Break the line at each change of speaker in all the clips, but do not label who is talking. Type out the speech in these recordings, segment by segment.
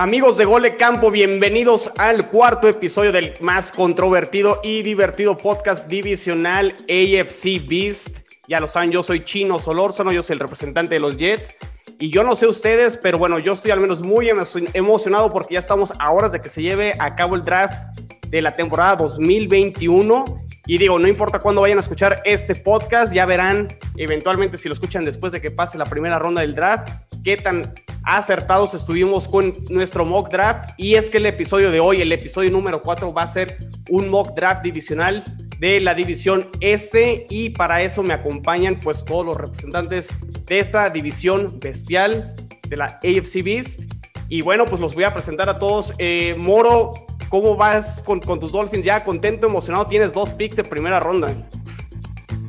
Amigos de Gol de Campo, bienvenidos al cuarto episodio del más controvertido y divertido podcast divisional AFC Beast. Ya lo saben, yo soy Chino Solórzano, yo soy el representante de los Jets. Y yo no sé ustedes, pero bueno, yo estoy al menos muy emocionado porque ya estamos a horas de que se lleve a cabo el draft de la temporada 2021. Y digo, no importa cuándo vayan a escuchar este podcast, ya verán eventualmente si lo escuchan después de que pase la primera ronda del draft, qué tan acertados estuvimos con nuestro mock draft. Y es que el episodio de hoy, el episodio número 4, va a ser un mock draft divisional de la división este y para eso me acompañan pues todos los representantes de esa división bestial de la AFC Beast. Y bueno, pues los voy a presentar a todos. Eh, Moro, ¿cómo vas con, con, tus Dolphins? ¿Ya contento, emocionado? Tienes dos picks de primera ronda.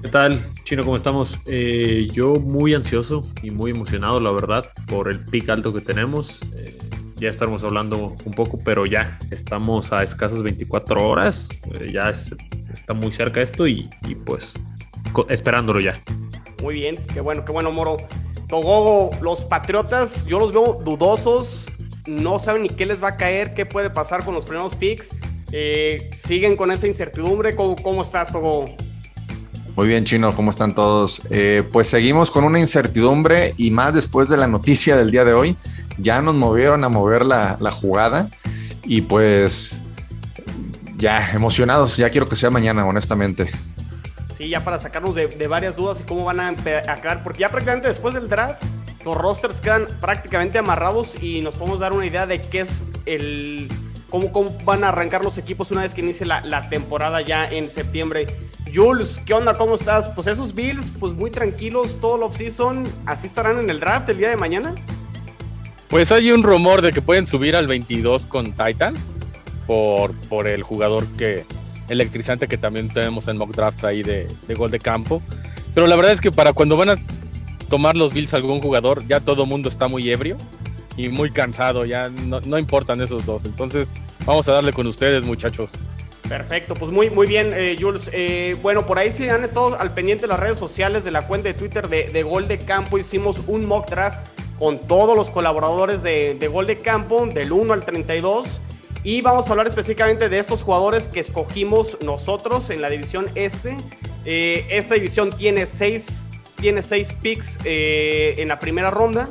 ¿Qué tal, Chino? ¿Cómo estamos? Eh, yo muy ansioso y muy emocionado, la verdad, por el pick alto que tenemos. Eh, ya estaremos hablando un poco, pero ya estamos a escasas 24 horas. Eh, ya está muy cerca esto y, y pues esperándolo ya.
Muy bien, qué bueno, qué bueno, Moro. Togogo, los Patriotas, yo los veo dudosos, no saben ni qué les va a caer, qué puede pasar con los primeros picks. siguen con esa incertidumbre. ¿Cómo, cómo estás, Togogo?
Muy bien, Chino, ¿cómo están todos? Eh, pues seguimos con una incertidumbre y más después de la noticia del día de hoy. Ya nos movieron a mover la, jugada y pues ya emocionados, ya quiero que sea mañana, honestamente.
Sí, ya para sacarnos de, varias dudas y cómo van a, a porque ya prácticamente después del draft los rosters quedan prácticamente amarrados y nos podemos dar una idea de qué es el cómo, van a arrancar los equipos una vez que inicie la, temporada ya en septiembre. Jules, ¿qué onda? ¿Cómo estás? Pues esos Bills, pues muy tranquilos todo el offseason. ¿Así estarán en el draft el día de mañana?
Pues hay un rumor de que pueden subir al 22 con Titans por, por el jugador que electrizante que también tenemos en mock draft ahí de, gol de campo. Pero la verdad es que para cuando van a tomar los Bills algún jugador, ya todo el mundo está muy ebrio y muy cansado, ya no, no importan esos dos. Entonces, vamos a darle con ustedes, muchachos.
Perfecto, pues muy, muy bien, eh, Jules. Eh, bueno, por ahí si han estado al pendiente de las redes sociales de la cuenta de Twitter de, Gol de Campo. Hicimos un mock draft con todos los colaboradores de, Gol de Campo, del 1 al 32. Y vamos a hablar específicamente de estos jugadores que escogimos nosotros en la división este. Eh, esta división tiene seis, tiene seis picks en la primera ronda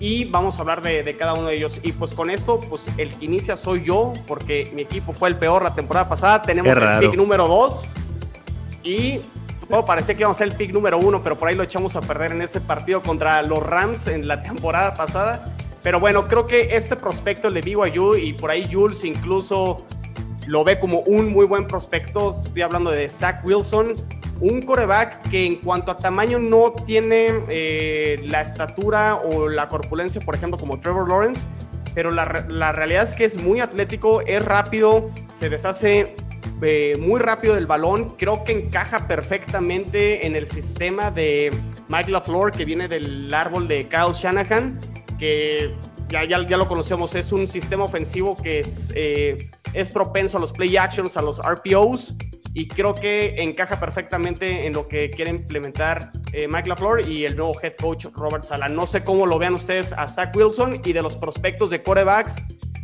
y vamos a hablar de, cada uno de ellos. Y pues con esto, pues el que inicia soy yo, porque mi equipo fue el peor la temporada pasada. Tenemos el pick número 2 y todo parecía que íbamos a ser el pick número 1, pero por ahí lo echamos a perder en ese partido contra los Rams en la temporada pasada. Pero bueno, creo que este prospecto de BYU y por ahí Jules incluso lo ve como un muy buen prospecto. Estoy hablando de Zach Wilson un coreback que en cuanto a tamaño no tiene eh, la estatura o la corpulencia, por ejemplo, como Trevor Lawrence, pero la, realidad es que es muy atlético, es rápido, se deshace eh, muy rápido del balón, creo que encaja perfectamente en el sistema de Mike LaFleur que viene del árbol de Kyle Shanahan, que ya, ya, ya lo conocemos, es un sistema ofensivo que es, eh, es propenso a los play actions, a los RPOs, y creo que encaja perfectamente en lo que quiere implementar eh, Mike LaFleur y el nuevo head coach Robert Sala. No sé cómo lo vean ustedes a Zach Wilson y de los prospectos de corebacks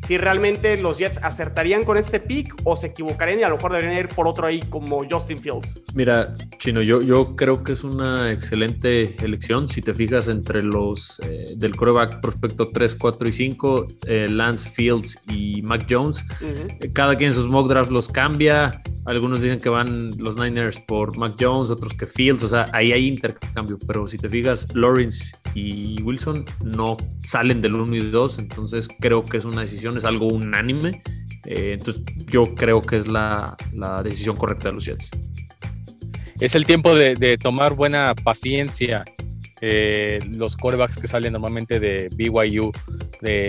si realmente los Jets acertarían con este pick o se equivocarían y a lo mejor deberían ir por otro ahí como Justin Fields.
Mira, Chino, yo, yo creo que es una excelente elección. Si te fijas entre los eh, del coreback prospecto 3, 4 y 5, eh, Lance Fields y Mac Jones, eh, cada quien sus mock drafts los cambia. Algunos dicen que van los Niners por Mac Jones, otros que Fields, o sea, ahí hay intercambio, pero si te fijas, Lawrence y Wilson no salen del 1 y 2, entonces creo que es una decisión, es algo unánime, eh, entonces yo creo que es la, decisión correcta de los Jets.
Es el tiempo de, tomar buena paciencia. Eh, los corebacks que salen normalmente de BYU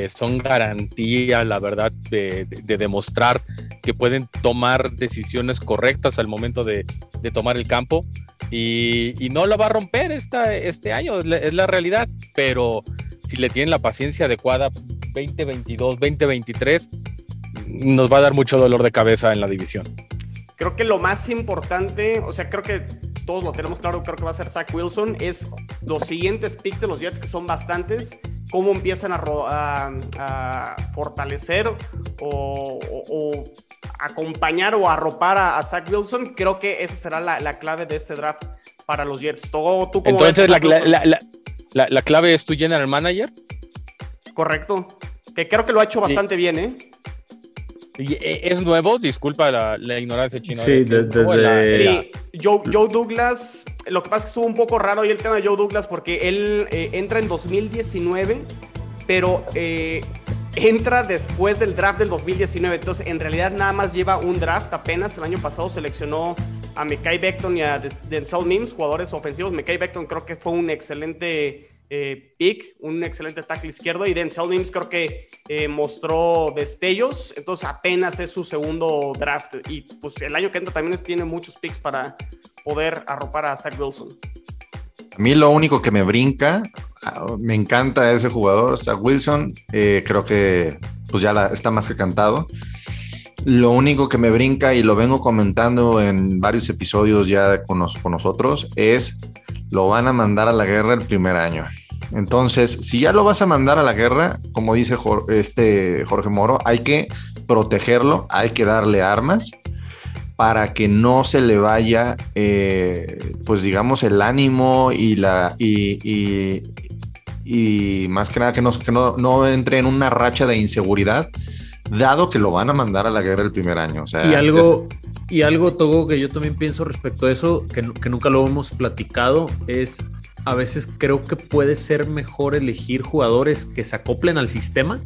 son garantía, la verdad, de, demostrar que pueden tomar decisiones correctas al momento de, tomar el campo. Y, no lo va a romper esta, este año, es la, realidad. Pero si le tienen la paciencia adecuada, 2022, 2023, nos va a dar mucho dolor de cabeza en la división.
Creo que lo más importante, o sea, creo que todos lo tenemos claro, creo que va a ser Zach Wilson, es los siguientes picks de los Jets, que son bastantes cómo empiezan a, fortalecer o, acompañar o arropar a, Zach Wilson, creo que esa será la, clave de este draft para los Jets. ¿Tú,
Entonces, la, la, clave es tu general manager.
Correcto. Que creo que lo ha hecho bastante bien, ¿eh?
E, ¿Es nuevo? Disculpa la, ignorancia china.
Sí, desde...
Joe, Douglas, lo que pasa es que estuvo un poco raro hoy el tema de Joe Douglas porque él eh, entra en 2019, pero eh, entra después del draft del 2019. Entonces, en realidad nada más lleva un draft apenas. El año pasado seleccionó a Mekai Beckton y a Denzel Mims, jugadores ofensivos. Mekai Beckton creo que fue un excelente eh, pick, un excelente tackle izquierdo. Y Denzel Mims creo que eh, mostró destellos. Entonces apenas es su segundo draft. Y pues el año que entra también tiene muchos picks para poder arropar a Zach Wilson.
A mí lo único que me brinca, ah, me encanta ese jugador, Zach Wilson. Eh, creo que pues ya está más que cantado. Lo único que me brinca y lo vengo comentando en varios episodios ya con, nosotros es lo van a mandar a la guerra el primer año. Entonces, si ya lo vas a mandar a la guerra, como dice Jorge, este Jorge Moro, hay que protegerlo, hay que darle armas para que no se le vaya, eh, pues digamos, el ánimo y la y, y, más que nada que, no, que no, entre en una racha de inseguridad, dado que lo van a mandar a la guerra el primer año. O sea,
y algo, y algo, Togo, que yo también pienso respecto a eso, que, que nunca lo hemos platicado, es a veces creo que puede ser mejor elegir jugadores que se acoplen al sistema,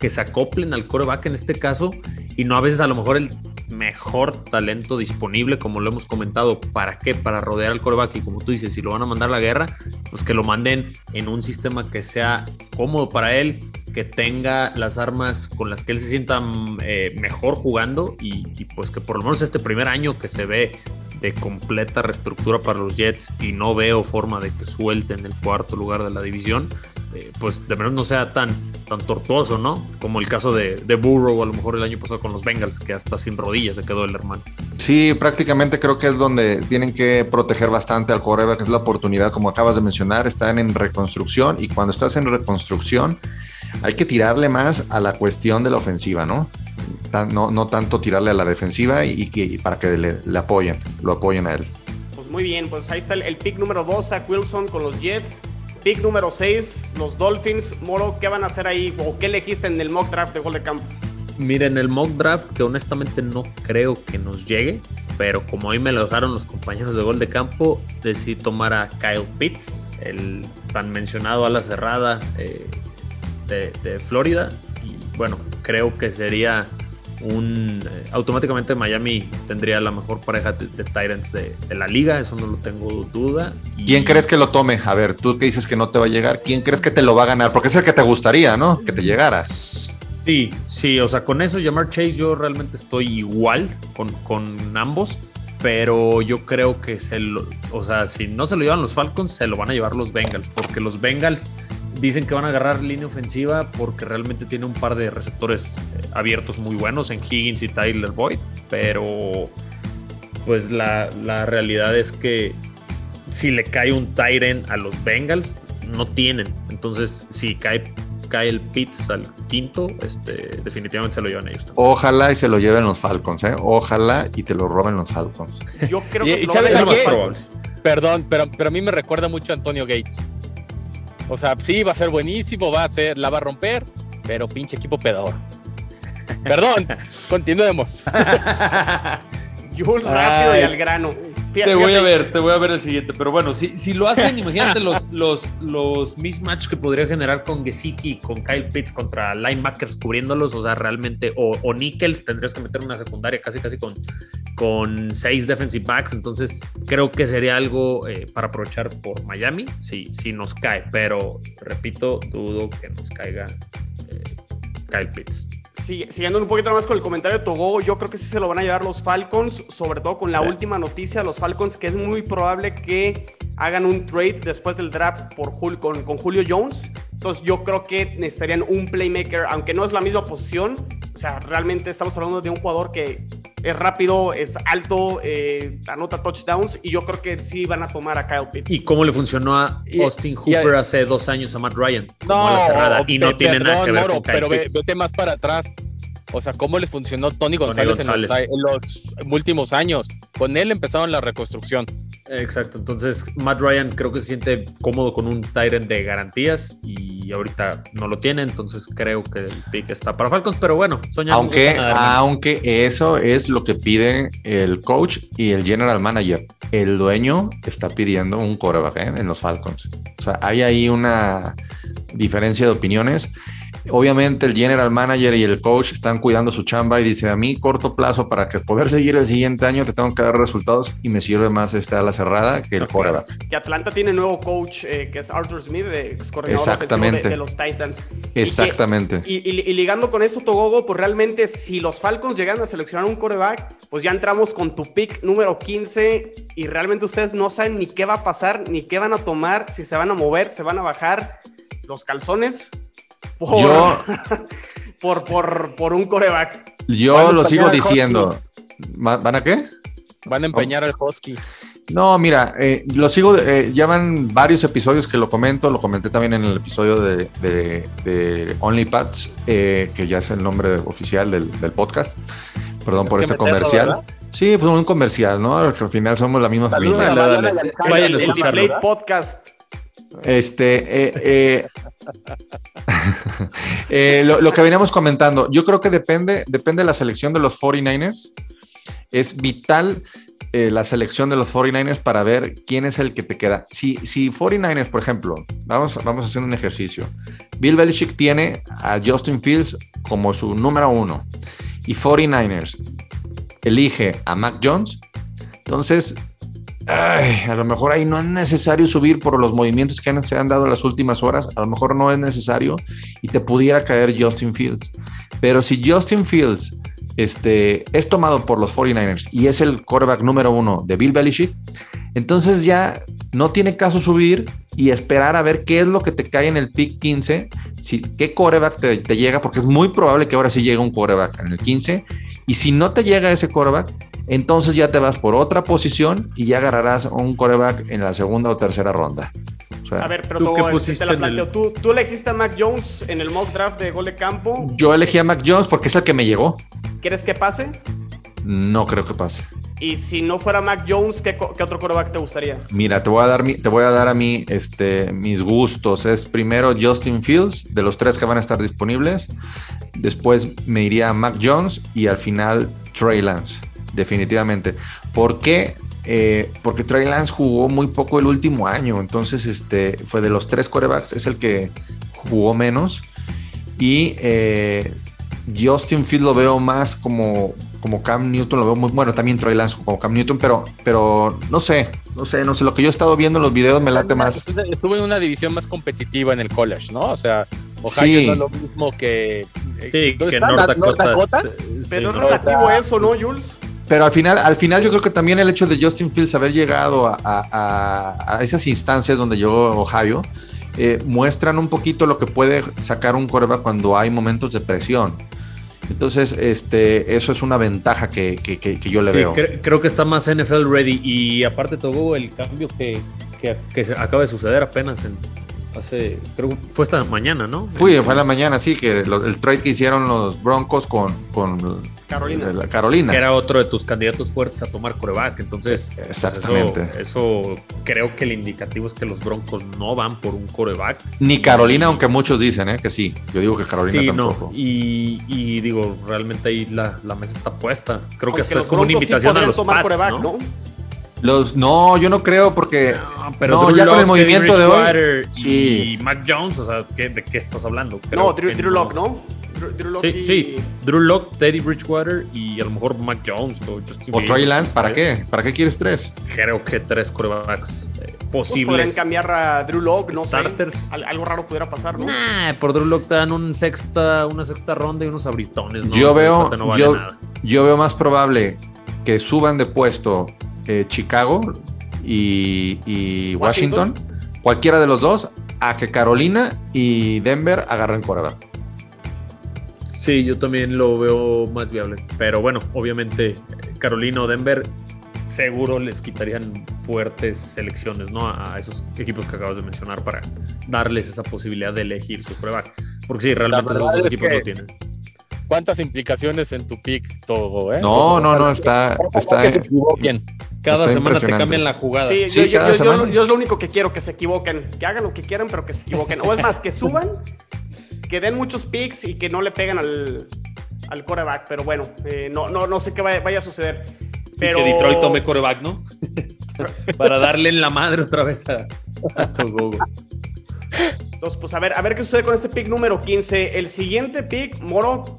que se acoplen al coreback en este caso, y no a veces a lo mejor el mejor talento disponible, como lo hemos comentado. ¿Para qué? Para rodear al coreback. Y como tú dices, si lo van a mandar a la guerra, pues que lo manden en un sistema que sea cómodo para él, que tenga las armas con las que él se sienta eh, mejor jugando y, y, pues que por lo menos este primer año que se ve de completa reestructura para los Jets y no veo forma de que suelten el cuarto lugar de la división, eh, pues de menos no sea tan, tan tortuoso, ¿no? Como el caso de, de Burrow a lo mejor el año pasado con los Bengals, que hasta sin rodillas se quedó el hermano.
Sí, prácticamente creo que es donde tienen que proteger bastante al que es la oportunidad, como acabas de mencionar, están en reconstrucción y cuando estás en reconstrucción hay que tirarle más a la cuestión de la ofensiva, ¿no? no, no tanto tirarle a la defensiva y, que, para que le, apoyen, lo apoyen a él.
Pues muy bien, pues ahí está el, pick número 2, Zach Wilson con los Jets. Pick número 6, los Dolphins. Moro, ¿qué van a hacer ahí? ¿O qué elegiste en el mock draft de gol de campo?
Miren, el mock draft, que honestamente no creo que nos llegue, pero como hoy me lo dejaron los compañeros de gol de campo, decidí tomar a Kyle Pitts, el tan mencionado a la cerrada eh, de, de Florida. Y bueno, creo que sería un eh, automáticamente Miami tendría la mejor pareja de, Titans de, la liga, eso no lo tengo duda.
¿Quién crees que lo tome? A ver, tú que dices que no te va a llegar, ¿quién crees que te lo va a ganar? Porque es el que te gustaría, ¿no? Que te llegara.
Sí, sí, o sea, con eso, llamar Chase, yo realmente estoy igual con, con ambos, pero yo creo que se lo, o sea, si no se lo llevan los Falcons, se lo van a llevar los Bengals, porque los Bengals Dicen que van a agarrar línea ofensiva porque realmente tiene un par de receptores eh, abiertos muy buenos en Higgins y Tyler Boyd, pero pues la, realidad es que si le cae un Tyren a los Bengals, no tienen. Entonces, si cae, cae el Pitts al quinto, este, definitivamente se lo llevan ellos.
Ojalá y se lo lleven los Falcons, ¿eh? Ojalá y te lo roben los Falcons.
Yo creo que lo
Perdón, pero, pero a mí me recuerda mucho a Antonio Gates. O sea, sí, va a ser buenísimo, va a ser, la va a romper, pero pinche equipo pedor. Perdón, continuemos.
Jules rápido y al grano.
Te voy a ver, te voy a ver el siguiente. Pero bueno, si, si lo hacen, imagínate los, los, los mismatch que podría generar con Gesicki y con Kyle Pitts contra linebackers cubriéndolos. O sea, realmente, o, o Nickels, tendrías que meter una secundaria casi casi con con seis defensive backs, entonces creo que sería algo eh, para aprovechar por Miami si, si nos cae, pero repito, dudo que nos caiga eh, Kyle Pitts.
Siguiendo un poquito más con el comentario de Togo, yo creo que sí se lo van a llevar los Falcons, sobre todo con la última noticia, los Falcons, que es muy probable que hagan un trade después del draft por con, con Julio Jones. Entonces yo creo que necesitarían un playmaker, aunque no es la misma posición. O sea, realmente estamos hablando de un jugador que es rápido, es alto, eh, anota touchdowns y yo creo que sí van a tomar a Kyle Pitts.
¿Y cómo le funcionó a Austin Hooper hace dos años a Matt Ryan?
No, la cerrada, y no tiene nada que ver con Kyle Pero vete más para atrás. O sea, ¿cómo les funcionó Tony González, En, los, últimos años? Con él empezaron la reconstrucción.
Exacto, entonces Matt Ryan creo que se siente cómodo con un Tyrant de garantías y ahorita no lo tiene, entonces creo que el pick está para Falcons, pero bueno,
soñamos. Aunque, aunque eso es lo que pide el coach y el general manager. El dueño está pidiendo un coreback ¿eh? en los Falcons. O sea, hay ahí una diferencia de opiniones. Obviamente el general manager y el coach están cuidando su chamba y dice a mí corto plazo para que poder seguir el siguiente año te tengo que dar resultados y me sirve más esta ala cerrada que el quarterback.
Que Atlanta tiene nuevo coach eh, que es Arthur Smith, ex
Exactamente.
De, los Titans.
Exactamente.
Y, ligando con eso, Togogo, pues realmente si los Falcons llegan a seleccionar un quarterback, pues ya entramos con tu pick número 15 y realmente ustedes no saben ni qué va a pasar, ni qué van a tomar, si se van a mover, se van a bajar los calzones por, yo, por, por, por, un coreback.
Yo lo sigo diciendo. ¿Van a qué?
Van a empeñar al Husky.
No, mira, eh, lo sigo, eh, ya van varios episodios que lo comento, lo comenté también en el episodio de, de, OnlyPads, eh, que ya es el nombre oficial del, podcast. Perdón por este comercial. Sí, pues un comercial, ¿no? Porque al final somos la misma familia.
Vayan a el Podcast.
Este, eh, eh, eh, lo, que veníamos comentando, yo creo que depende, depende de la selección de los 49ers. Es vital la selección de los 49ers para ver quién es el que te queda. Si, si 49ers, por ejemplo, vamos, vamos haciendo un ejercicio. Bill Belichick tiene a Justin Fields como su número uno y 49ers elige a Mac Jones. Entonces, a lo mejor ahí no es necesario subir por los movimientos que se han dado las últimas horas, a lo mejor no es necesario y te pudiera caer Justin Fields. Pero si Justin Fields este, es tomado por los 49ers y es el quarterback número uno de Bill Belichick, entonces ya no tiene caso subir y esperar a ver qué es lo que te cae en el pick 15, si, qué quarterback te, te llega, porque es muy probable que ahora sí llegue un quarterback en el 15. Y si no te llega ese quarterback, entonces ya te vas por otra posición y ya agarrarás un coreback en la segunda o tercera ronda.
A ver, pero ¿Tú, la ¿Tú, ¿Tú, elegiste a Mac Jones en el mock draft de gol de campo.
Yo elegí a Mac Jones porque es el que me llegó.
¿Quieres que pase?
No creo que pase.
Y si no fuera Mac Jones, ¿qué, otro coreback te gustaría?
Mira, te voy a dar, mi, te voy a, dar a mí este, mis gustos. Es primero Justin Fields, de los tres que van a estar disponibles. Después me iría a Mac Jones y al final Trey Lance definitivamente. ¿Por qué? Eh, porque Trey Lance jugó muy poco el último año, entonces este, fue de los tres corebacks, es el que jugó menos. Y eh, Justin Field lo veo más como, como Cam Newton, lo veo muy bueno, también Trey Lance como Cam Newton, pero, pero no sé, no sé, no sé, lo que yo he estado viendo en los videos me late más.
Estuve en una división más competitiva en el college, ¿no? O sea, Ohio no es lo mismo que...
Sí, que North Dakota.
Pero es relativo eso, ¿no, Jules?
Pero al final, al final yo creo que también el hecho de Justin Fields haber llegado a, esas instancias donde llegó Ohio, eh, muestran un poquito lo que puede sacar un coreback cuando hay momentos de presión. Entonces, este, eso es una ventaja que, yo le veo.
creo que está más NFL ready y aparte todo el cambio que, que, acaba de suceder apenas en, hace, creo que fue esta mañana, ¿no?
Fue, fue la mañana, sí, que el trade que hicieron los Broncos con, con
Carolina.
La Carolina.
Que era otro de tus candidatos fuertes a tomar coreback. Entonces,
pues, exactamente.
eso, creo que el indicativo es que los Broncos no van por un coreback.
Ni Carolina, aunque muchos dicen ¿eh? que sí. Yo digo que Carolina tampoco.
Y, digo, realmente ahí la, mesa está puesta. Creo que hasta es como una invitación a los Pats, ¿no?
Los, no, yo no creo porque. No, pero ya con el movimiento de hoy.
Sí. Y Mac Jones, o sea, ¿de qué estás hablando?
no, Drew, Drew Lock, ¿no?
Drew, sí, sí, Drew Lock, Teddy Bridgewater y a lo mejor Mac Jones
o Justin O Trey Lance, ¿para qué? ¿Para qué quieres tres?
Creo que tres corebacks eh,
pues
posibles.
podrían cambiar a Drew Lock, no Starters. sé. Algo raro pudiera pasar, ¿no?
Nah, por Drew Lock te dan un sexta, una sexta ronda y unos abritones. ¿no?
Yo veo, yo, yo veo más probable que suban de puesto eh, Chicago y, Washington, cualquiera de los dos, a que Carolina y Denver agarren quarterback.
Sí, yo también lo veo más viable. Pero bueno, obviamente Carolina o Denver seguro les quitarían fuertes selecciones ¿no? a esos equipos que acabas de mencionar para darles esa posibilidad de elegir su prueba. Porque sí, realmente esos dos equipos no tienen.
¿Cuántas implicaciones en tu pick todo, eh?
No, no, no, está. está
que se equivoquen.
Cada semana te cambian la jugada.
Sí, sí yo, yo, yo, yo, es lo único que quiero, que se equivoquen. Que hagan lo que quieran, pero que se equivoquen. O es más, que suban, que den muchos picks y que no le peguen al, al coreback. Pero bueno, eh, no, no, no sé qué vaya, vaya a suceder. Pero...
Y que Detroit tome coreback, ¿no? Para darle en la madre otra vez a, a Togo.
Entonces, pues a ver, a ver qué sucede con este pick número 15. El siguiente pick, Moro,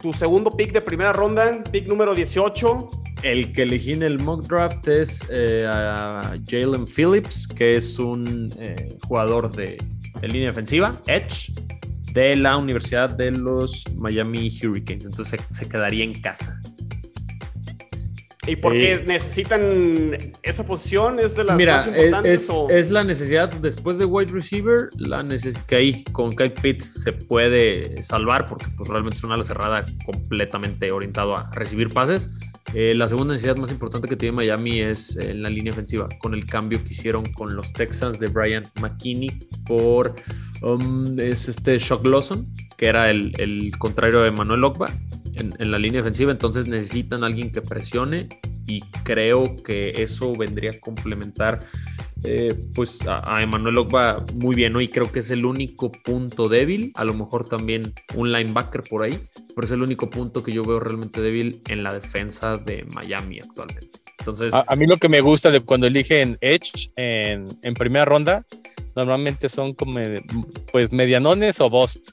tu segundo pick de primera ronda, pick número 18.
El que elegí en el mock draft es eh, Jalen Phillips, que es un eh, jugador de, línea defensiva, Edge, de la Universidad de los Miami Hurricanes. Entonces se quedaría en casa.
¿Y por qué eh, necesitan esa posición? ¿Es de las
mira, más importantes? Es, la necesidad después de wide receiver, la necesidad que ahí con Kyle Pitts se puede salvar porque pues, realmente es una ala cerrada completamente orientado a recibir pases. Eh, la segunda necesidad más importante que tiene Miami es en la línea ofensiva, con el cambio que hicieron con los Texans de Brian McKinney por um, es este Shock Lawson, que era el, el contrario de Manuel Ogba en, la línea defensiva, entonces necesitan alguien que presione y creo que eso vendría a complementar eh, pues a, Emanuel Ogba muy bien, ¿no? Y creo que es el único punto débil, a lo mejor también un linebacker por ahí, pero es el único punto que yo veo realmente débil en la defensa de Miami actualmente. Entonces,
a, mí lo que me gusta de cuando eligen Edge en, en primera ronda, normalmente son como pues medianones o bust.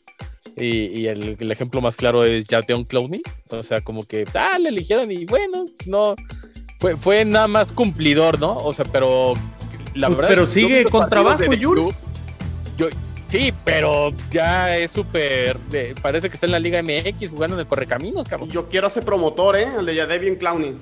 Y, el, ejemplo más claro es Jateon Clowney. O sea, como que, ah, le eligieron y bueno, no. Fue, fue nada más cumplidor, ¿no? O sea, pero la verdad.
Pero sigue con trabajo, Jules.
Yo, sí, pero ya es súper. Parece que está en la Liga MX jugando en el Correcaminos, cabrón.
Yo quiero ser promotor, ¿eh? El de Jadevian Clowney.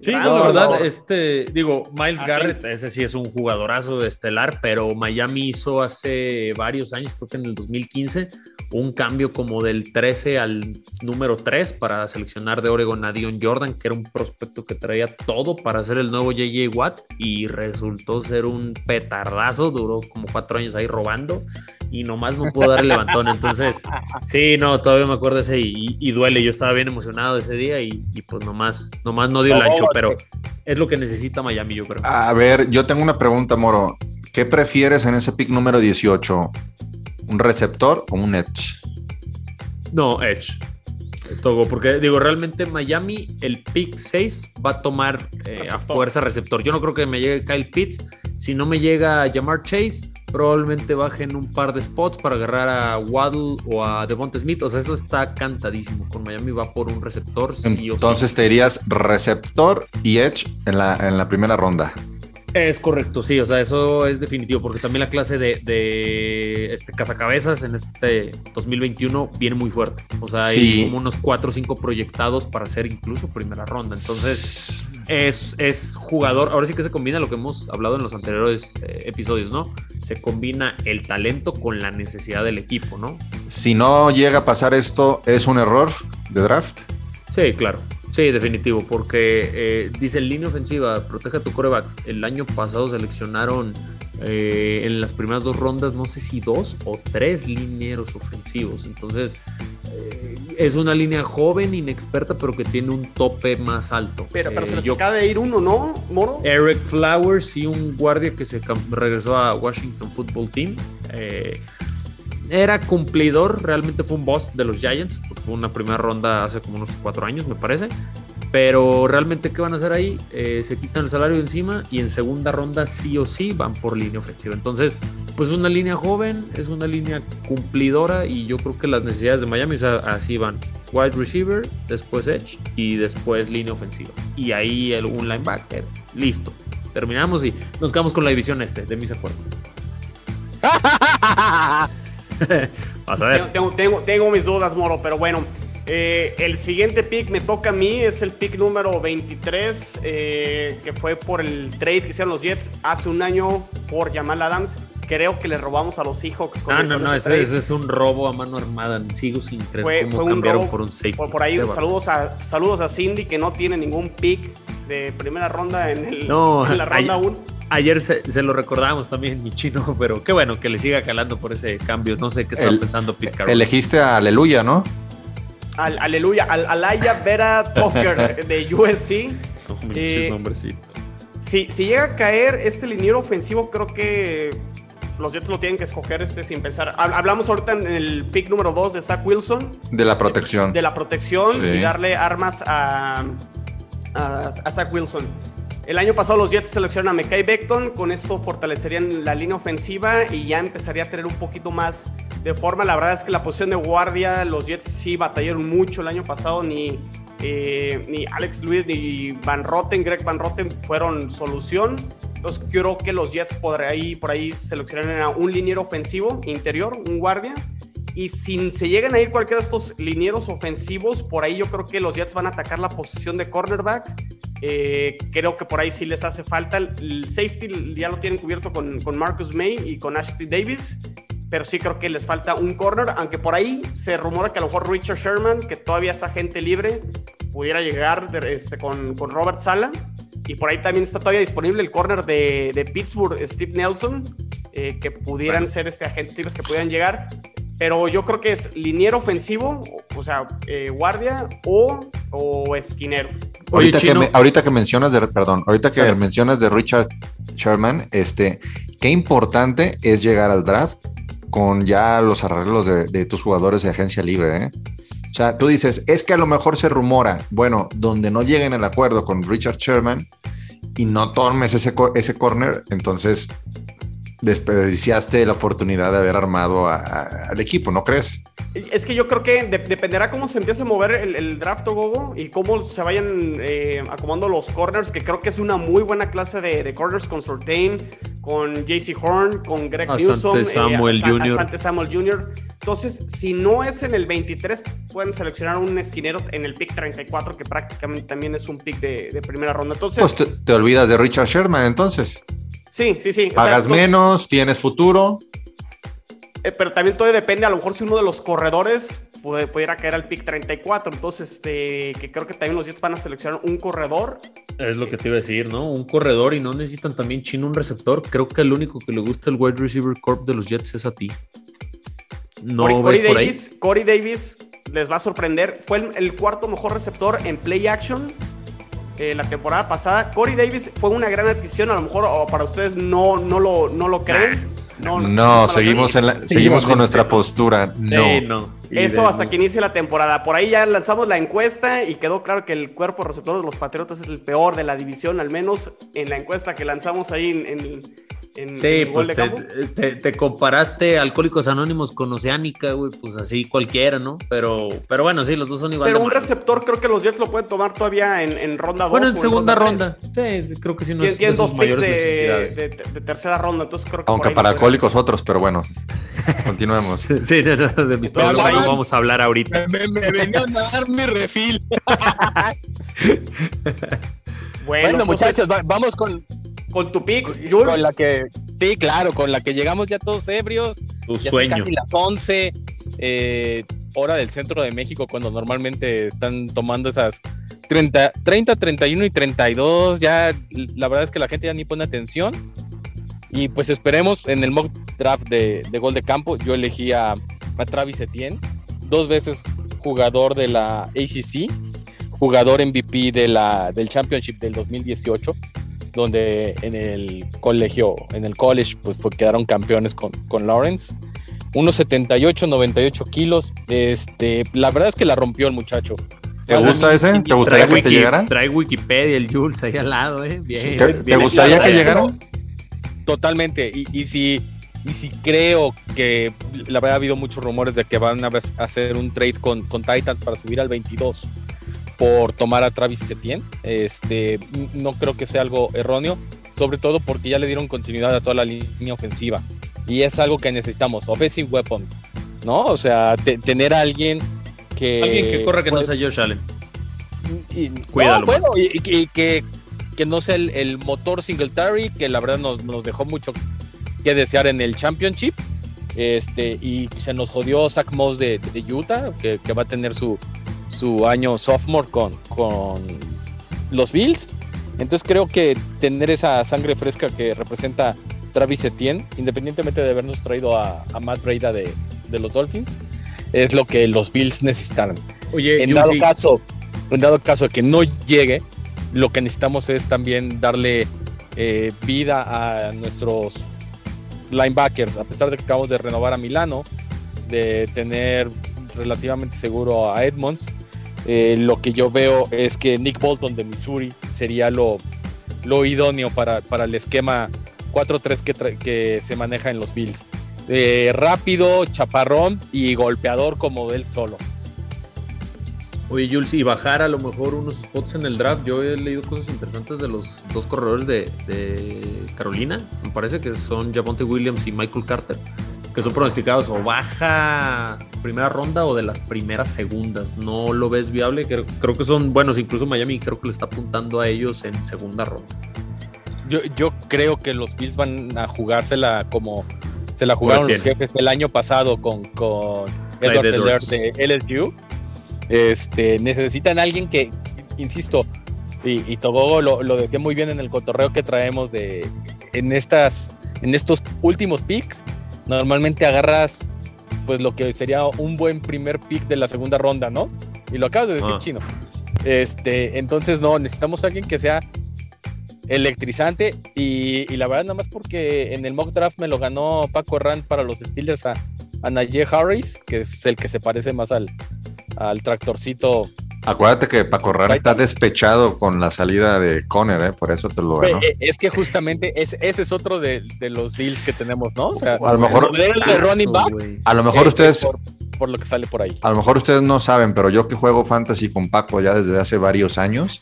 Sí, la verdad, este, digo, Miles Garrett, ese sí es un jugadorazo estelar, pero Miami hizo hace varios años, creo que en el 2015, un cambio como del 13 al número 3 para seleccionar de Oregon a Dion Jordan, que era un prospecto que traía todo para ser el nuevo JJ Watt y resultó ser un petardazo, duró como cuatro años ahí robando y nomás no pudo dar el levantón. Entonces, sí, no, todavía me acuerdo ese y, duele. Yo estaba bien emocionado ese día y, pues nomás, nomás no dio el ancho, pero es lo que necesita Miami, yo creo.
A ver, yo tengo una pregunta, Moro. ¿Qué prefieres en ese pick número 18? ¿Un receptor o un edge?
No, edge. Togo, porque digo, realmente Miami, el pick 6 va a tomar eh, a fuerza receptor. Yo no creo que me llegue Kyle Pitts. Si no me llega Jamar Chase, probablemente bajen un par de spots para agarrar a Waddle o a Devonta Smith. O sea, eso está cantadísimo. Con Miami va por un receptor.
Entonces te dirías receptor y edge en la, en la primera ronda.
Es correcto, sí, o sea, eso es definitivo, porque también la clase de, de este cazacabezas en este 2021 viene muy fuerte. O sea, hay como unos 4 o 5 proyectados para ser incluso primera ronda. Entonces, es, es jugador. Ahora sí que se combina lo que hemos hablado en los anteriores eh, episodios, ¿no? Se combina el talento con la necesidad del equipo, ¿no?
Si no llega a pasar esto, ¿es un error de draft?
Sí, claro. Sí, definitivo, porque eh, dice línea ofensiva, proteja tu coreback. El año pasado seleccionaron eh, en las primeras dos rondas, no sé si dos o tres linieros ofensivos. Entonces, eh, es una línea joven, inexperta, pero que tiene un tope más alto.
Pero, pero se les acaba de ir uno, ¿no, Moro?
Eric Flowers y un guardia que se regresó a Washington Football Team era cumplidor, realmente fue un boss de los Giants, fue una primera ronda hace como unos cuatro años, me parece. Pero realmente, ¿qué van a hacer ahí? Eh, se quitan el salario de encima y en segunda ronda sí o sí van por línea ofensiva. Entonces, pues es una línea joven, es una línea cumplidora y yo creo que las necesidades de Miami, o así van. Wide receiver, después edge y después línea ofensiva. Y ahí el, un linebacker. Listo. Terminamos y nos quedamos con la división este, de mis acuerdos.
Vas a ver. Tengo, mis dudas, Moro, pero bueno. Eh, el siguiente pick me toca a mí, es el pick número 23, eh, que fue por el trade que hicieron los Jets hace un año por Jamal Adams, creo que le robamos a los Seahawks.
Con, ah, no, no, ese, es un robo a mano armada. Sigo sin creer
fue,
cómo
fue
cambiaron
un robo
por un safety.
Por, ahí, saludos a, saludos a Cindy, que no tiene ningún pick de primera ronda en, el,
no,
en la ronda 1.
Ayer se, lo recordábamos también, mi chino, pero qué bueno que le siga calando por ese cambio. No sé qué estaba pensando Pete Carroll.
Elegiste a Aleluya, ¿no?
Al, aleluya, al, Alaya Vera Tucker de USC.
Eh, nombrecitos.
Si, si llega a caer este liniero ofensivo, creo que los Jets lo tienen que escoger este sin pensar. Hablamos ahorita en el pick número 2 de Zach Wilson.
De la protección.
De la protección y darle armas a, a, Zach Wilson. El año pasado los Jets seleccionaron a Mekai Beckton, con esto fortalecerían la línea ofensiva y ya empezaría a tener un poquito más de forma. La verdad es que la posición de guardia, los Jets sí batallaron mucho el año pasado, ni, eh, ni Alex Lewis ni Van Rotten, Greg Van Rotten fueron solución. Entonces creo que los Jets por ahí, por ahí seleccionaron a un liniero ofensivo interior, un guardia. Y si se llegan a ir cualquiera de estos linieros ofensivos, por ahí yo creo que los Jets van a atacar la posición de cornerback. Eh, creo que por ahí sí les hace falta. El, safety ya lo tienen cubierto con, con Marcus May y con Ashley Davis pero sí creo que les falta un corner, aunque por ahí se rumora que a lo mejor Richard Sherman, que todavía es agente libre, pudiera llegar este, con, con Robert Sala. Y por ahí también está todavía disponible el corner de, de Pittsburgh, Steve Nelson, eh, que pudieran ser este agentes libres que pudieran llegar. Pero yo creo que es liniero ofensivo, o sea, eh, guardia o, o esquinero.
Ahorita, que ahorita que mencionas de, perdón, ahorita que mencionas de Richard Sherman, este, qué importante es llegar al draft con ya los arreglos de, de tus jugadores de agencia libre, ¿eh? O sea, tú dices, es que a lo mejor se rumora, bueno, donde no lleguen al acuerdo con Richard Sherman y no tomes ese, ese corner, entonces desperdiciaste la oportunidad de haber armado al equipo, ¿no crees?
Es que yo creo que dependerá cómo se empiece a mover el, draft, Gogo, y cómo se vayan eh, acomodando los corners, que creo que es una muy buena clase de, corners con Sortain, con JC Horn, con Greg Newsom,
eh, Samuel Jr.
Samuel Jr. Entonces, si no es en el 23, pueden seleccionar un esquinero en el pick 34, que prácticamente también es un pick de, primera ronda. Entonces,
pues te, te olvidas de Richard Sherman, entonces.
Sí, sí, sí.
Pagas menos, tienes futuro.
Eh, pero también todo depende, a lo mejor si uno de los corredores puede, pudiera caer al pick 34, entonces este, que creo que también los Jets van a seleccionar un corredor.
Es lo que te iba a decir, ¿no? Un corredor y no necesitan también chino un receptor. Creo que el único que le gusta el wide receiver corp de los Jets es a ti.
No Corey, Davis, Corey Davis les va a sorprender. Fue el, el cuarto mejor receptor en play action eh, la temporada pasada. Corey Davis fue una gran adquisición, a lo mejor para ustedes no, no, lo, no lo creen.
No, seguimos, en seguimos con nuestra postura. No.
Eso hasta que inicie la temporada. Por ahí ya lanzamos la encuesta y quedó claro que el cuerpo receptor de los Patriotas es el peor de la división, al menos en la encuesta que lanzamos ahí en,
sí, pues te, comparaste Alcohólicos Anónimos con Oceánica, güey, pues así cualquiera, ¿no? Pero, pero bueno, sí, los dos son igual.
Pero un receptor creo que los Jets lo pueden tomar todavía en, ronda 2.
Bueno, en segunda ronda. Sí, creo que sí no
Tienen dos picks de, tercera ronda, entonces creo que.
Aunque para Alcohólicos otros, pero bueno, continuemos.
sí, de mis problemas no vamos a hablar ahorita.
Me, me, a dar mi refil. bueno, pues muchachos, vamos con,
con tu pick, Jules.
Con la que, sí, claro, con la que llegamos ya todos ebrios.
Tu sueño.
Casi las 11, eh, hora del centro de México, cuando normalmente están tomando esas 30, 30, 31 y 32. Ya la verdad es que la gente ya ni pone atención. Y pues esperemos en el mock draft de, gol de campo. Yo elegí a, a Travis Etienne, dos veces jugador de la ACC, jugador MVP de la, del Championship del 2018 donde en el colegio, en el college, pues, quedaron campeones con, con Lawrence. Unos 78, 98 kilos. Este, la verdad es que la rompió el muchacho.
¿Te gusta ese? ¿Te gustaría que te llegara?
Trae Wikipedia, el Jules ahí al lado, ¿eh? Bien.
¿Te, gustaría que llegara?
Totalmente. Y, y si y si creo que la verdad ha habido muchos rumores de que van a hacer un trade con, con Titans para subir al 22 por tomar a Travis Etienne. Este, no creo que sea algo erróneo, sobre todo porque ya le dieron continuidad a toda la línea ofensiva. Y es algo que necesitamos, offensive weapons, ¿no? O sea, tener a alguien que...
Alguien que corra que no sea Josh Allen.
Y, Cuídalo. bueno, y, que, que no sea el, motor Singletary, que la verdad nos, nos dejó mucho que desear en el Championship. Este, y se nos jodió Zach Moss de, de Utah, que, que, va a tener su, su año sophomore con, con los Bills. Entonces creo que tener esa sangre fresca que representa Travis Etienne, independientemente de habernos traído a, a Matt Breda de, de, los Dolphins, es lo que los Bills necesitan.
Oye,
en dado caso, en dado caso de que no llegue, lo que necesitamos es también darle eh, vida a nuestros linebackers, a pesar de que acabamos de renovar a Milano, de tener relativamente seguro a Edmonds. Eh, lo que yo veo es que Nick Bolton de Missouri sería lo, lo idóneo para, para, el esquema 4-3 que, que, se maneja en los Bills. Eh, rápido, chaparrón y golpeador como él solo.
Oye, Jules, y bajar a lo mejor unos spots en el draft. Yo he leído cosas interesantes de los dos corredores de, de Carolina. Me parece que son Javonte Williams y Michael Carter, que son pronosticados o baja primera ronda o de las primeras segundas. ¿No lo ves viable? Creo, creo que son buenos. Incluso Miami creo que le está apuntando a ellos en segunda ronda.
Yo, yo creo que los Bills van a jugársela como se la jugaron los jefes el año pasado con, con Edward Seller de LSU este, necesitan alguien que, insisto, y, y Togogo lo, lo, decía muy bien en el cotorreo que traemos de en estas, en estos últimos picks, normalmente agarras pues lo que sería un buen primer pick de la segunda ronda, ¿no? Y lo acabas de decir,
Ah.
chino. Este, entonces no, necesitamos alguien que sea electrizante y, y la verdad nada más porque en el mock draft me lo ganó Paco Herrán para los Steelers a, a Najee Harris, que es el que se parece más al, al tractorcito.
Acuérdate que Paco Rara está despechado con la salida de Conner, ¿eh? por eso te lo ganó.
Eh, Es que justamente es, ese es otro de, de los deals que tenemos, ¿no? O sea,
A lo mejor-
de running back,
A lo mejor
eh,
ustedes,
por, por lo que sale por ahí.
a lo mejor ustedes no saben, pero yo que juego fantasy con Paco ya desde hace varios años,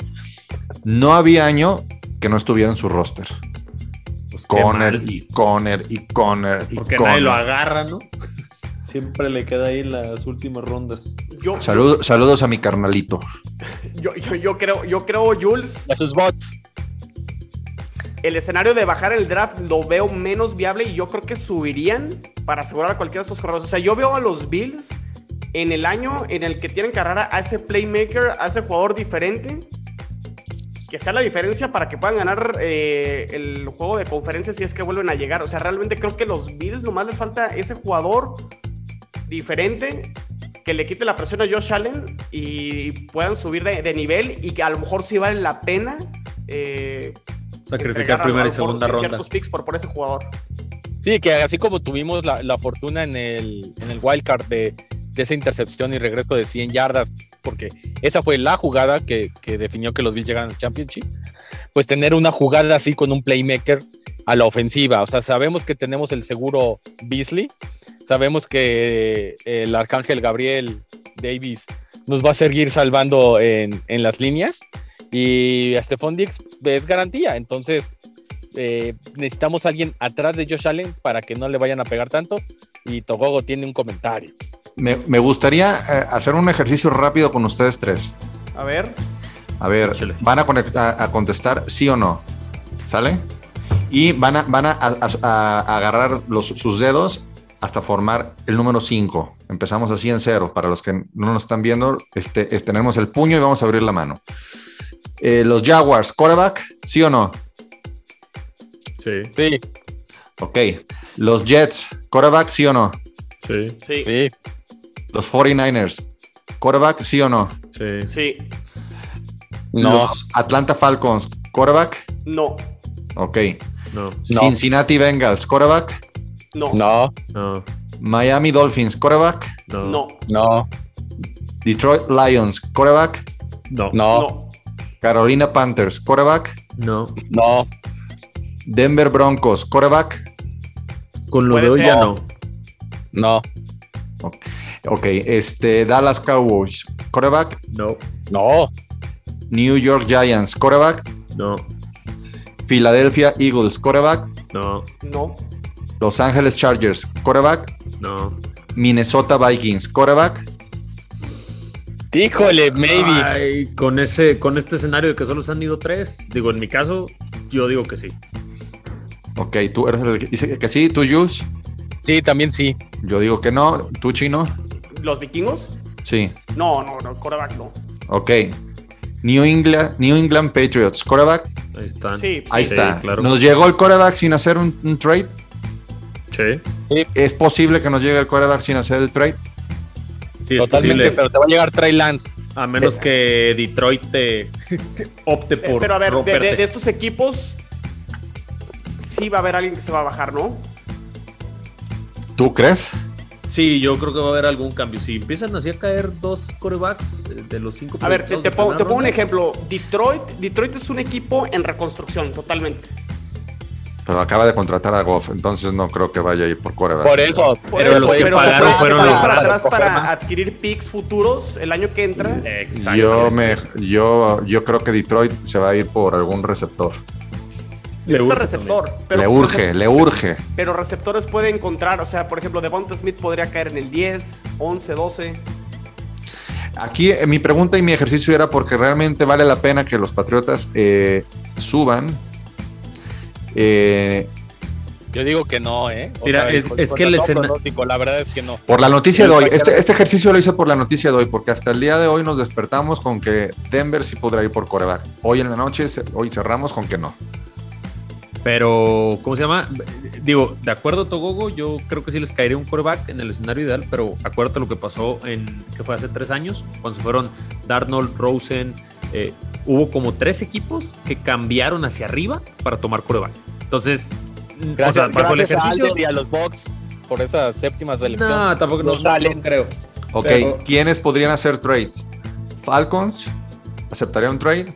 no había año que no estuviera en su roster.
Pues
Conner y Conner y Conner y
Porque
Conner.
nadie lo agarra, ¿no?
Siempre le queda ahí en las últimas rondas.
Yo,
Salud- saludos a mi carnalito.
yo, yo, yo creo, yo creo, Jules,
A sus bots.
el escenario de bajar el draft lo veo menos viable y yo creo que subirían para asegurar a cualquiera de estos corredores. O sea, yo veo a los Bills en el año en el que tienen que agarrar a ese playmaker, a ese jugador diferente, que sea la diferencia para que puedan ganar eh, el juego de conferencia si es que vuelven a llegar. O sea, realmente creo que los Bills nomás les falta ese jugador diferente que le quite la presión a Josh Allen y puedan subir de, de nivel y que a lo mejor sí vale la pena. eh,
Sacrificar primera y segunda ronda.
ciertos picks por, por ese jugador.
Sí, que así como tuvimos la, la fortuna en el, en el wildcard de, de esa intercepción y regreso de 100 yardas, porque esa fue la jugada que, que definió que los Bills llegaran al Championship, pues tener una jugada así con un playmaker a la ofensiva. O sea, sabemos que tenemos el seguro Beasley, sabemos que el arcángel Gabriel Davis nos va a seguir salvando en, en las líneas y a Stephon Diggs es garantía. Entonces, eh, necesitamos a alguien atrás de Josh Allen para que no le vayan a pegar tanto. Y Togogo tiene un comentario.
Me, me gustaría eh, hacer un ejercicio rápido con ustedes tres.
A ver,
A ver,
Échale.
van a, conectar, a contestar sí o no. ¿Sale? Y van a, van a, a- a agarrar los, sus dedos hasta formar el número 5. Empezamos así en cero. Para los que no nos están viendo, este, es- tenemos el puño y vamos a abrir la mano. Eh, los Jaguars, quarterback, sí o no.
Sí,
Sí,
Ok. Los Jets, quarterback, sí o no.
sí,
sí,
sí.
Los 49ers, quarterback, sí o no.
sí.
sí,
No.
Los Atlanta Falcons, quarterback,
no,
ok.
No,
No.
Cincinnati Bengals, quarterback.
No,
No,
no,
Miami Dolphins, quarterback.
no,
no,
no,
Detroit Lions, quarterback.
no,
no,
no,
Carolina Panthers, quarterback.
no.
no.
Denver Broncos, quarterback.
Con lo de hoy ya no.
No,
Ok, este, Dallas Cowboys, quarterback.
No,
no,
New York Giants, quarterback.
no,
Philadelphia Eagles, quarterback.
no,
no,
Los Angeles Chargers, quarterback.
no.
Minnesota Vikings, quarterback.
Híjole, maybe.
Ay, con ese, con este escenario de que solo se han ido tres, digo, en mi caso, yo digo que sí.
Ok, tú eres el que dice que sí, tú, Jules.
Sí, también sí.
Yo digo que no. ¿Tú, Chino?
¿Los vikingos?
Sí.
No, no, no, coreback no.
Ok. New England, New England Patriots, coreback.
Ahí están.
Sí,
Ahí
Sí,
está.
claro.
Nos llegó el coreback sin hacer un, un trade.
Sí,
¿Es posible que nos llegue el coreback sin hacer el trade?
sí, es
Totalmente,
posible.
pero te va a llegar Trey Lance.
A menos que Detroit te opte
Pe-
por
Pero a ver, de,
romperte.
de- de estos equipos, sí va a haber alguien que se va a bajar, ¿no?
¿Tú crees?
Sí, yo creo que va a haber algún cambio. Si empiezan así a caer dos corebacks eh, de los cinco
A ver, te, pongo, te pongo un ejemplo. Detroit, Detroit es un equipo en reconstrucción, totalmente.
Pero acaba de contratar a Goff, entonces no creo que vaya a ir por coreback.
Por eso.
Por
Pero los que
pero
pagaron
para-
fueron
para,
los
para
baratos.
atrás para adquirir picks futuros el año que entra.
Exacto.
Yo me, yo, yo creo que Detroit se va a ir por algún receptor.
Le urge
receptor. Pero,
le urge, le urge.
Pero receptores puede encontrar, o sea, por ejemplo, Devonta Smith podría caer en el 10, 11, 12.
Aquí eh, mi pregunta y mi ejercicio era porque realmente vale la pena que los Patriotas eh, suban. Eh,
Yo digo que no, ¿eh? O
Mira, es-
con-
es
con
que el
todo
escena-
pronóstico, La verdad es que no.
por la noticia de hoy. Este, este ejercicio lo hice por la noticia de hoy, porque hasta el día de hoy nos despertamos con que Denver sí podrá ir por coreback. Hoy en la noche, hoy cerramos con que no.
Pero, ¿cómo se llama? Digo, de acuerdo a Togogo, yo creo que sí les caería un coreback en el escenario ideal, pero acuérdate lo que pasó en, que fue hace tres años, cuando se fueron Darnold, Rosen, eh, hubo como tres equipos que cambiaron hacia arriba para tomar coreback. Entonces, mm,
Gracias,
o sea, bajo el
a y a los Bucks por esa séptima selección.
No, tampoco no,
No salen.
no creo.
Ok,
Pero-
¿quiénes podrían hacer trades? Falcons, ¿aceptaría un trade?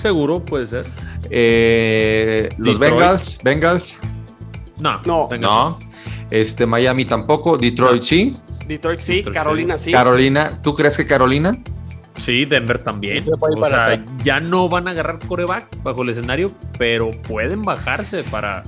Seguro, puede ser.
Eh, los. Bengals, Bengals,
No,
No.
no. Este, Miami tampoco, Detroit sí.
Detroit sí,
Detroit
Carolina sí.
Carolina, ¿tú crees que Carolina?
Sí, Denver también. O sea,
atrás.
ya no van a agarrar coreback bajo el escenario, pero pueden bajarse para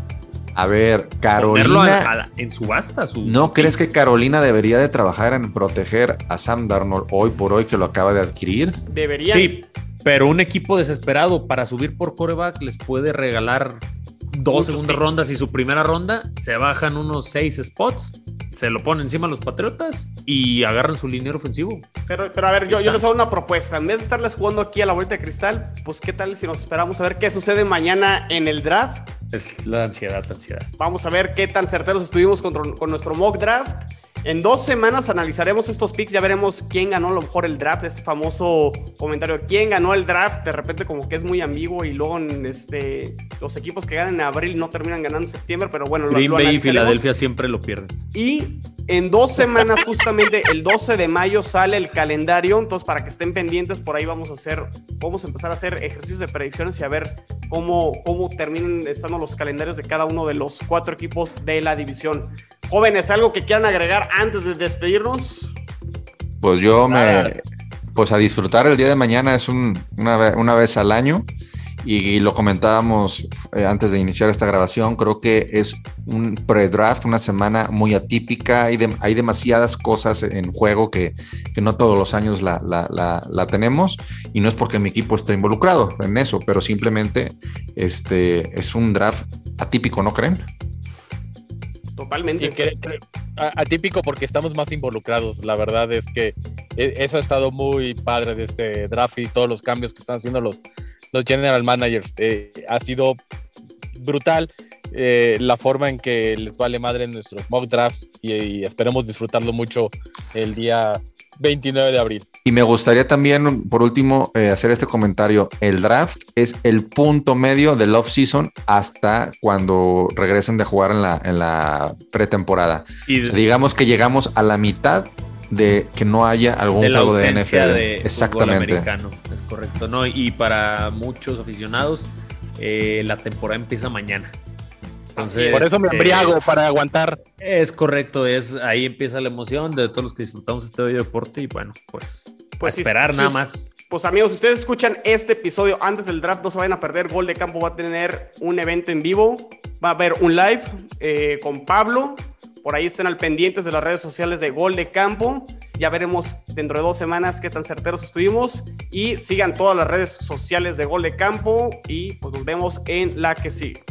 A ver,
a-
Carolina,
a- en subasta. Su,
¿no crees que Carolina debería de trabajar en proteger a Sam Darnold hoy por hoy que lo acaba de adquirir?
Deberían.
Sí, pero un equipo desesperado para subir por coreback les puede regalar dos
Muchos
segundas
picks.
rondas y su primera ronda se bajan unos seis spots, se lo ponen encima a los Patriotas y agarran su liniero ofensivo.
Pero, pero a ver, yo, yo les hago una propuesta. En vez de estarles jugando aquí a la vuelta de cristal, pues qué tal si nos esperamos a ver qué sucede mañana en el draft.
Es la ansiedad, la ansiedad.
Vamos a ver qué tan certeros estuvimos con, con nuestro mock draft. En dos semanas analizaremos estos picks, ya veremos quién ganó a lo mejor el draft, ese famoso comentario, quién ganó el draft, de repente como que es muy ambiguo y luego en este, los equipos que ganan en abril no terminan ganando en septiembre, pero bueno, lo,
Green
lo
Bay y. Filadelfia siempre lo pierden.
Y en dos semanas, justamente el 12 de mayo, sale el calendario. Entonces, para que estén pendientes, por ahí vamos a hacer, vamos a empezar a hacer ejercicios de predicciones y a ver cómo, cómo terminan estando los calendarios de cada uno de los cuatro equipos de la división. Jóvenes, ¿algo que quieran agregar antes de despedirnos?
Pues yo me. Pues a disfrutar el día de mañana es un- una, ve- una vez al año y, lo comentábamos eh, antes de iniciar esta grabación. Creo que es un pre-draft, una semana muy atípica. Hay, hay demasiadas cosas en juego que, que no todos los años la, la- la- la tenemos y no es porque mi equipo esté involucrado en eso, pero simplemente este, es un draft atípico, ¿no creen?
Totalmente.
Atípico porque estamos más involucrados. La verdad es que eh, eso ha estado muy padre de este draft y todos los cambios que están haciendo los, los general managers. Eh, ha sido brutal eh, la forma en que les vale madre en nuestros mock drafts y, y esperemos disfrutarlo mucho el día 29 de abril.
Y me gustaría también, por último, eh, hacer este comentario. El draft es el punto medio del off-season hasta cuando regresen de jugar en la, en la pretemporada.
Y
O sea, digamos que llegamos a la mitad de que no haya algún
de la
juego de NFL.
de,
Exactamente.
americano, es correcto, ¿no? Y para muchos aficionados, eh, la temporada empieza mañana. Entonces,
Por eso me
eh,
embriago para aguantar.
Es correcto, es ahí empieza la emoción de todos los que disfrutamos este bello deporte y bueno, pues,
Pues
esperar
sí,
nada
sí.
más.
Pues amigos, si ustedes escuchan este episodio antes del draft, no se vayan a perder. Gol de Campo va a tener un evento en vivo. Va a haber un live eh, con Pablo. Por ahí estén al pendientes de las redes sociales de Gol de Campo. Ya veremos dentro de dos semanas qué tan certeros estuvimos. Y sigan todas las redes sociales de Gol de Campo. Y pues nos vemos en la que sigue.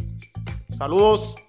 Saludos.